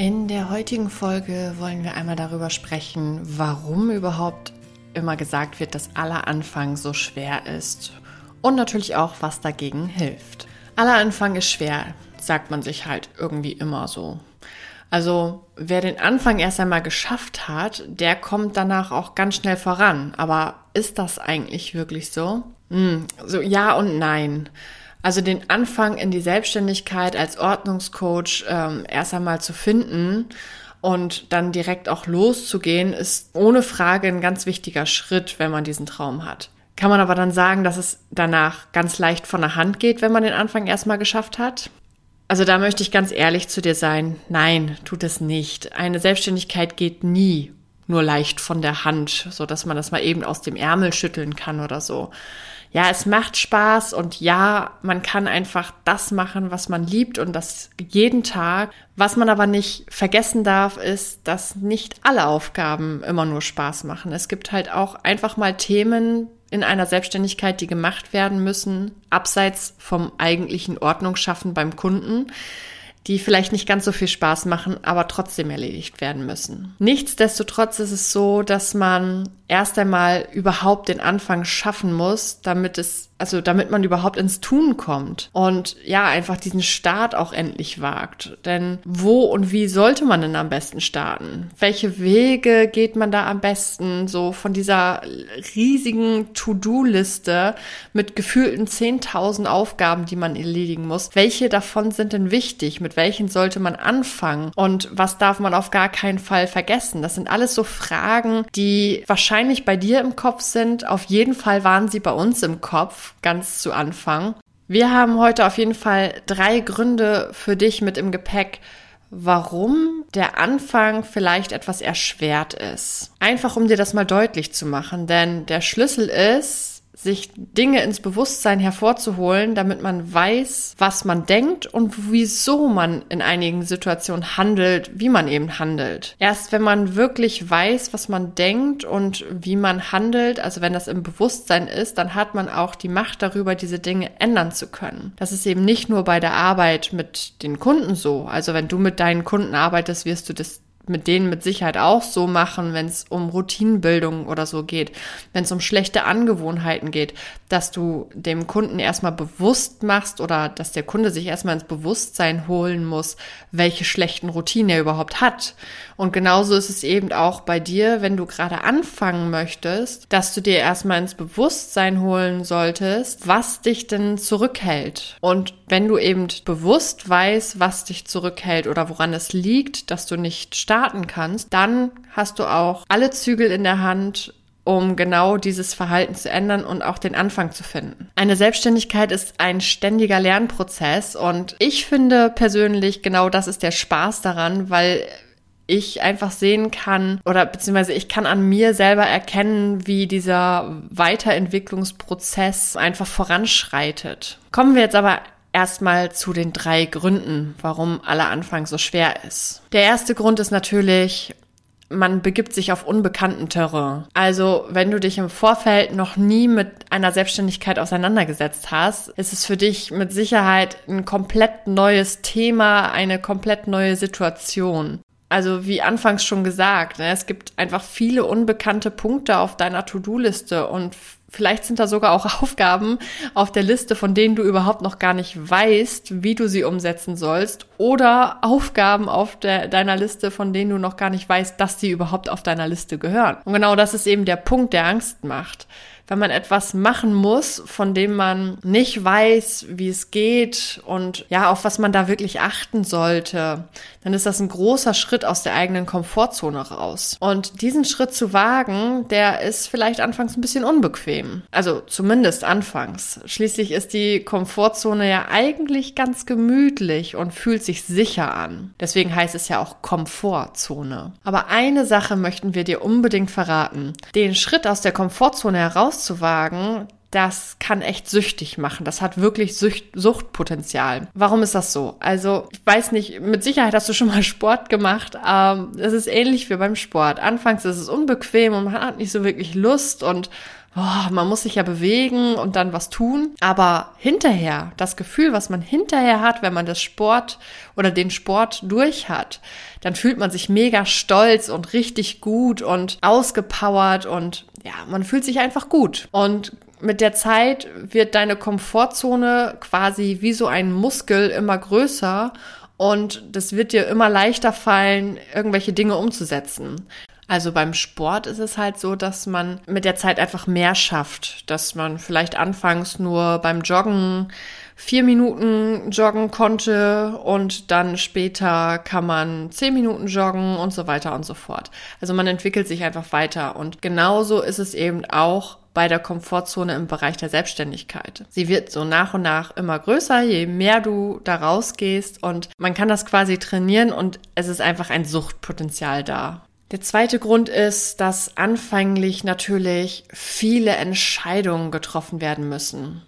In der heutigen Folge wollen wir einmal darüber sprechen, warum überhaupt immer gesagt wird, dass aller Anfang so schwer ist und natürlich auch, was dagegen hilft. Aller Anfang ist schwer, sagt man sich halt irgendwie immer so. Also wer den Anfang erst einmal geschafft hat, der kommt danach auch ganz schnell voran. Aber ist das eigentlich wirklich so? Hm, so ja und nein. Also den Anfang in die Selbstständigkeit als Ordnungscoach ähm, erst einmal zu finden und dann direkt auch loszugehen, ist ohne Frage ein ganz wichtiger Schritt, wenn man diesen Traum hat. Kann man aber dann sagen, dass es danach ganz leicht von der Hand geht, wenn man den Anfang erstmal geschafft hat? Also da möchte ich ganz ehrlich zu dir sein. Nein, tut es nicht. Eine Selbstständigkeit geht nie nur leicht von der Hand, so dass man das mal eben aus dem Ärmel schütteln kann oder so ja, es macht Spaß und ja, man kann einfach das machen, was man liebt und das jeden Tag. Was man aber nicht vergessen darf, ist, dass nicht alle Aufgaben immer nur Spaß machen. Es gibt halt auch einfach mal Themen in einer Selbstständigkeit, die gemacht werden müssen, abseits vom eigentlichen Ordnungsschaffen beim Kunden die vielleicht nicht ganz so viel Spaß machen, aber trotzdem erledigt werden müssen. Nichtsdestotrotz ist es so, dass man erst einmal überhaupt den Anfang schaffen muss, damit es also damit man überhaupt ins Tun kommt und ja, einfach diesen Start auch endlich wagt. Denn wo und wie sollte man denn am besten starten? Welche Wege geht man da am besten? So von dieser riesigen To-Do-Liste mit gefühlten 10.000 Aufgaben, die man erledigen muss. Welche davon sind denn wichtig? Mit welchen sollte man anfangen? Und was darf man auf gar keinen Fall vergessen? Das sind alles so Fragen, die wahrscheinlich bei dir im Kopf sind. Auf jeden Fall waren sie bei uns im Kopf ganz zu Anfang. Wir haben heute auf jeden Fall drei Gründe für dich mit im Gepäck, warum der Anfang vielleicht etwas erschwert ist. Einfach um dir das mal deutlich zu machen, denn der Schlüssel ist, sich Dinge ins Bewusstsein hervorzuholen, damit man weiß, was man denkt und wieso man in einigen Situationen handelt, wie man eben handelt. Erst wenn man wirklich weiß, was man denkt und wie man handelt, also wenn das im Bewusstsein ist, dann hat man auch die Macht darüber, diese Dinge ändern zu können. Das ist eben nicht nur bei der Arbeit mit den Kunden so. Also wenn du mit deinen Kunden arbeitest, wirst du das mit denen mit Sicherheit auch so machen, wenn es um Routinenbildung oder so geht, wenn es um schlechte Angewohnheiten geht, dass du dem Kunden erstmal bewusst machst oder dass der Kunde sich erstmal ins Bewusstsein holen muss, welche schlechten Routinen er überhaupt hat. Und genauso ist es eben auch bei dir, wenn du gerade anfangen möchtest, dass du dir erstmal ins Bewusstsein holen solltest, was dich denn zurückhält. Und wenn du eben bewusst weißt, was dich zurückhält oder woran es liegt, dass du nicht starten kannst, dann hast du auch alle Zügel in der Hand, um genau dieses Verhalten zu ändern und auch den Anfang zu finden. Eine Selbstständigkeit ist ein ständiger Lernprozess und ich finde persönlich genau das ist der Spaß daran, weil ich einfach sehen kann oder beziehungsweise ich kann an mir selber erkennen, wie dieser Weiterentwicklungsprozess einfach voranschreitet. Kommen wir jetzt aber erstmal zu den drei Gründen, warum aller Anfang so schwer ist. Der erste Grund ist natürlich, man begibt sich auf unbekannten Terrain. Also, wenn du dich im Vorfeld noch nie mit einer Selbstständigkeit auseinandergesetzt hast, ist es für dich mit Sicherheit ein komplett neues Thema, eine komplett neue Situation. Also wie anfangs schon gesagt, ne, es gibt einfach viele unbekannte Punkte auf deiner To-Do-Liste und Vielleicht sind da sogar auch Aufgaben auf der Liste, von denen du überhaupt noch gar nicht weißt, wie du sie umsetzen sollst. Oder Aufgaben auf der, deiner Liste, von denen du noch gar nicht weißt, dass sie überhaupt auf deiner Liste gehören. Und genau das ist eben der Punkt, der Angst macht wenn man etwas machen muss, von dem man nicht weiß, wie es geht und ja, auf was man da wirklich achten sollte, dann ist das ein großer Schritt aus der eigenen Komfortzone raus. Und diesen Schritt zu wagen, der ist vielleicht anfangs ein bisschen unbequem. Also zumindest anfangs. Schließlich ist die Komfortzone ja eigentlich ganz gemütlich und fühlt sich sicher an. Deswegen heißt es ja auch Komfortzone. Aber eine Sache möchten wir dir unbedingt verraten. Den Schritt aus der Komfortzone herauszuwagen, das kann echt süchtig machen. Das hat wirklich Sucht, Suchtpotenzial. Warum ist das so? Also, ich weiß nicht, mit Sicherheit hast du schon mal Sport gemacht. Ähm, es ist ähnlich wie beim Sport. Anfangs ist es unbequem und man hat nicht so wirklich Lust und oh, man muss sich ja bewegen und dann was tun. Aber hinterher, das Gefühl, was man hinterher hat, wenn man das Sport oder den Sport durch hat, dann fühlt man sich mega stolz und richtig gut und ausgepowert und ja, man fühlt sich einfach gut. Und mit der Zeit wird deine Komfortzone quasi wie so ein Muskel immer größer und das wird dir immer leichter fallen, irgendwelche Dinge umzusetzen. Also beim Sport ist es halt so, dass man mit der Zeit einfach mehr schafft, dass man vielleicht anfangs nur beim Joggen vier Minuten joggen konnte und dann später kann man zehn Minuten joggen und so weiter und so fort. Also man entwickelt sich einfach weiter und genauso ist es eben auch bei der Komfortzone im Bereich der Selbstständigkeit. Sie wird so nach und nach immer größer, je mehr du da rausgehst und man kann das quasi trainieren und es ist einfach ein Suchtpotenzial da. Der zweite Grund ist, dass anfänglich natürlich viele Entscheidungen getroffen werden müssen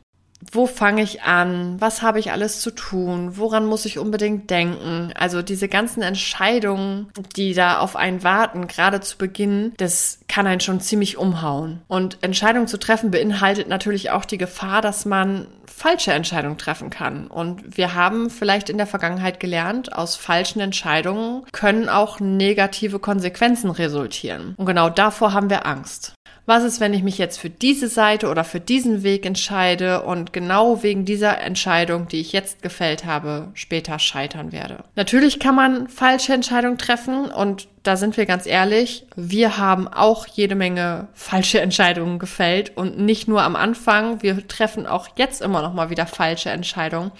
wo fange ich an? Was habe ich alles zu tun? Woran muss ich unbedingt denken? Also diese ganzen Entscheidungen, die da auf einen warten, gerade zu Beginn, das kann einen schon ziemlich umhauen. Und Entscheidungen zu treffen beinhaltet natürlich auch die Gefahr, dass man falsche Entscheidungen treffen kann. Und wir haben vielleicht in der Vergangenheit gelernt, aus falschen Entscheidungen können auch negative Konsequenzen resultieren. Und genau davor haben wir Angst was ist, wenn ich mich jetzt für diese Seite oder für diesen Weg entscheide und genau wegen dieser Entscheidung, die ich jetzt gefällt habe, später scheitern werde. Natürlich kann man falsche Entscheidungen treffen und da sind wir ganz ehrlich, wir haben auch jede Menge falsche Entscheidungen gefällt und nicht nur am Anfang, wir treffen auch jetzt immer noch mal wieder falsche Entscheidungen.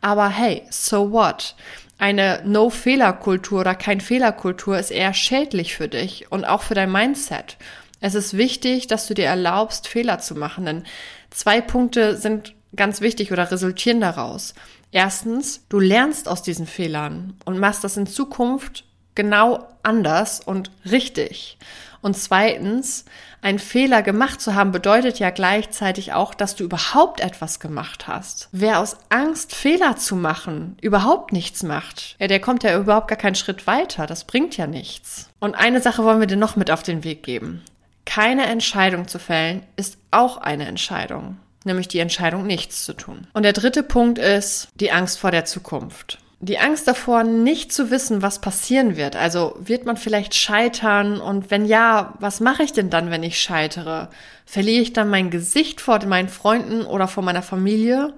Aber hey, so what? Eine No-Fehler-Kultur oder kein Fehler-Kultur ist eher schädlich für dich und auch für dein Mindset. Es ist wichtig, dass du dir erlaubst, Fehler zu machen, denn zwei Punkte sind ganz wichtig oder resultieren daraus. Erstens, du lernst aus diesen Fehlern und machst das in Zukunft genau anders und richtig. Und zweitens, ein Fehler gemacht zu haben bedeutet ja gleichzeitig auch, dass du überhaupt etwas gemacht hast. Wer aus Angst, Fehler zu machen, überhaupt nichts macht, ja, der kommt ja überhaupt gar keinen Schritt weiter. Das bringt ja nichts. Und eine Sache wollen wir dir noch mit auf den Weg geben. Keine Entscheidung zu fällen ist auch eine Entscheidung, nämlich die Entscheidung, nichts zu tun. Und der dritte Punkt ist die Angst vor der Zukunft. Die Angst davor, nicht zu wissen, was passieren wird. Also wird man vielleicht scheitern und wenn ja, was mache ich denn dann, wenn ich scheitere? Verliere ich dann mein Gesicht vor meinen Freunden oder vor meiner Familie?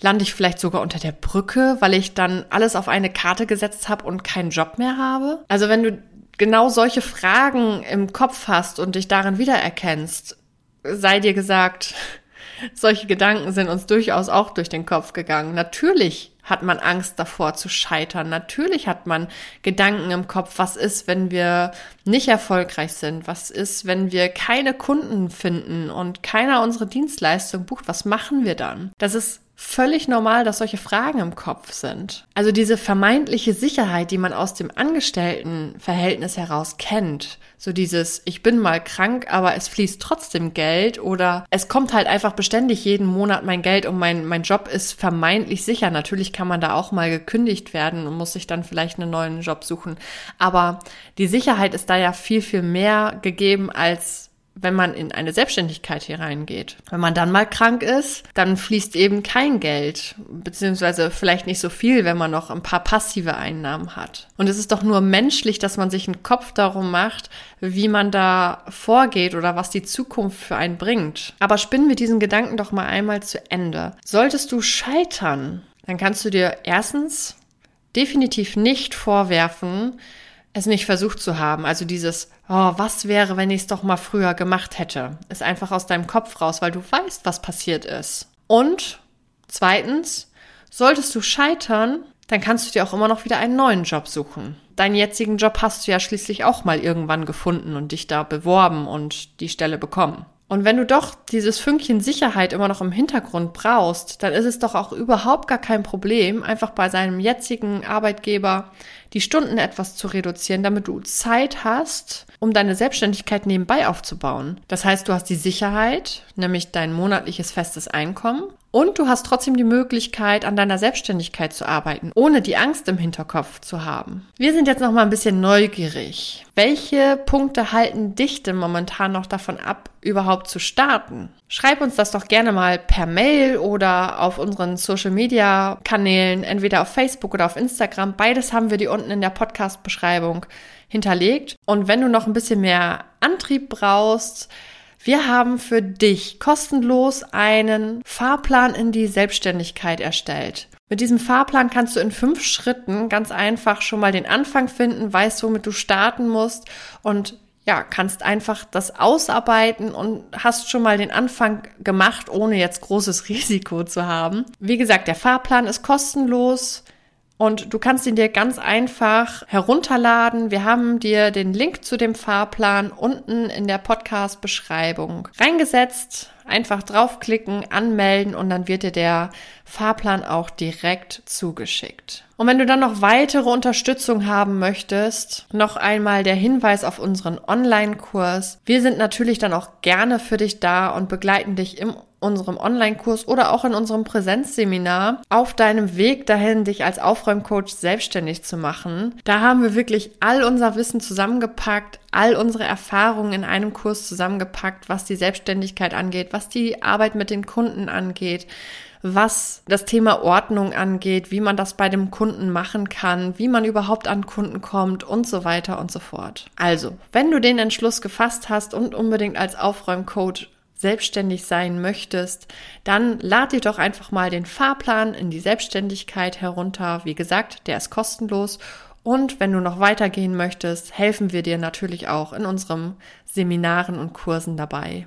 Lande ich vielleicht sogar unter der Brücke, weil ich dann alles auf eine Karte gesetzt habe und keinen Job mehr habe? Also wenn du genau solche Fragen im Kopf hast und dich darin wiedererkennst, sei dir gesagt, solche Gedanken sind uns durchaus auch durch den Kopf gegangen. Natürlich hat man Angst davor zu scheitern. Natürlich hat man Gedanken im Kopf, was ist, wenn wir nicht erfolgreich sind? Was ist, wenn wir keine Kunden finden und keiner unsere Dienstleistung bucht? Was machen wir dann? Das ist völlig normal, dass solche Fragen im Kopf sind. Also diese vermeintliche Sicherheit, die man aus dem Angestelltenverhältnis heraus kennt, so dieses ich bin mal krank, aber es fließt trotzdem Geld oder es kommt halt einfach beständig jeden Monat mein Geld und mein mein Job ist vermeintlich sicher. Natürlich kann man da auch mal gekündigt werden und muss sich dann vielleicht einen neuen Job suchen, aber die Sicherheit ist da ja viel viel mehr gegeben als wenn man in eine Selbstständigkeit hier reingeht. Wenn man dann mal krank ist, dann fließt eben kein Geld, beziehungsweise vielleicht nicht so viel, wenn man noch ein paar passive Einnahmen hat. Und es ist doch nur menschlich, dass man sich einen Kopf darum macht, wie man da vorgeht oder was die Zukunft für einen bringt. Aber spinnen wir diesen Gedanken doch mal einmal zu Ende. Solltest du scheitern, dann kannst du dir erstens definitiv nicht vorwerfen, es nicht versucht zu haben. Also dieses, oh, was wäre, wenn ich es doch mal früher gemacht hätte, ist einfach aus deinem Kopf raus, weil du weißt, was passiert ist. Und zweitens, solltest du scheitern, dann kannst du dir auch immer noch wieder einen neuen Job suchen. Deinen jetzigen Job hast du ja schließlich auch mal irgendwann gefunden und dich da beworben und die Stelle bekommen. Und wenn du doch dieses Fünkchen Sicherheit immer noch im Hintergrund brauchst, dann ist es doch auch überhaupt gar kein Problem, einfach bei seinem jetzigen Arbeitgeber die Stunden etwas zu reduzieren, damit du Zeit hast, um deine Selbstständigkeit nebenbei aufzubauen. Das heißt, du hast die Sicherheit, nämlich dein monatliches festes Einkommen und du hast trotzdem die Möglichkeit, an deiner Selbstständigkeit zu arbeiten, ohne die Angst im Hinterkopf zu haben. Wir sind jetzt noch mal ein bisschen neugierig. Welche Punkte halten dich denn momentan noch davon ab, überhaupt zu starten? Schreib uns das doch gerne mal per Mail oder auf unseren Social Media Kanälen, entweder auf Facebook oder auf Instagram. Beides haben wir dir unten in der Podcast Beschreibung hinterlegt. Und wenn du noch ein bisschen mehr Antrieb brauchst, wir haben für dich kostenlos einen Fahrplan in die Selbstständigkeit erstellt. Mit diesem Fahrplan kannst du in fünf Schritten ganz einfach schon mal den Anfang finden, weißt, womit du starten musst und ja, kannst einfach das ausarbeiten und hast schon mal den Anfang gemacht, ohne jetzt großes Risiko zu haben. Wie gesagt, der Fahrplan ist kostenlos. Und du kannst ihn dir ganz einfach herunterladen. Wir haben dir den Link zu dem Fahrplan unten in der Podcast-Beschreibung reingesetzt. Einfach draufklicken, anmelden und dann wird dir der Fahrplan auch direkt zugeschickt. Und wenn du dann noch weitere Unterstützung haben möchtest, noch einmal der Hinweis auf unseren Online-Kurs. Wir sind natürlich dann auch gerne für dich da und begleiten dich im unserem Online-Kurs oder auch in unserem Präsenzseminar auf deinem Weg dahin, dich als Aufräumcoach selbstständig zu machen. Da haben wir wirklich all unser Wissen zusammengepackt, all unsere Erfahrungen in einem Kurs zusammengepackt, was die Selbstständigkeit angeht, was die Arbeit mit den Kunden angeht, was das Thema Ordnung angeht, wie man das bei dem Kunden machen kann, wie man überhaupt an Kunden kommt und so weiter und so fort. Also, wenn du den Entschluss gefasst hast und unbedingt als Aufräumcoach selbstständig sein möchtest, dann lad dir doch einfach mal den Fahrplan in die Selbstständigkeit herunter. Wie gesagt, der ist kostenlos. Und wenn du noch weitergehen möchtest, helfen wir dir natürlich auch in unseren Seminaren und Kursen dabei.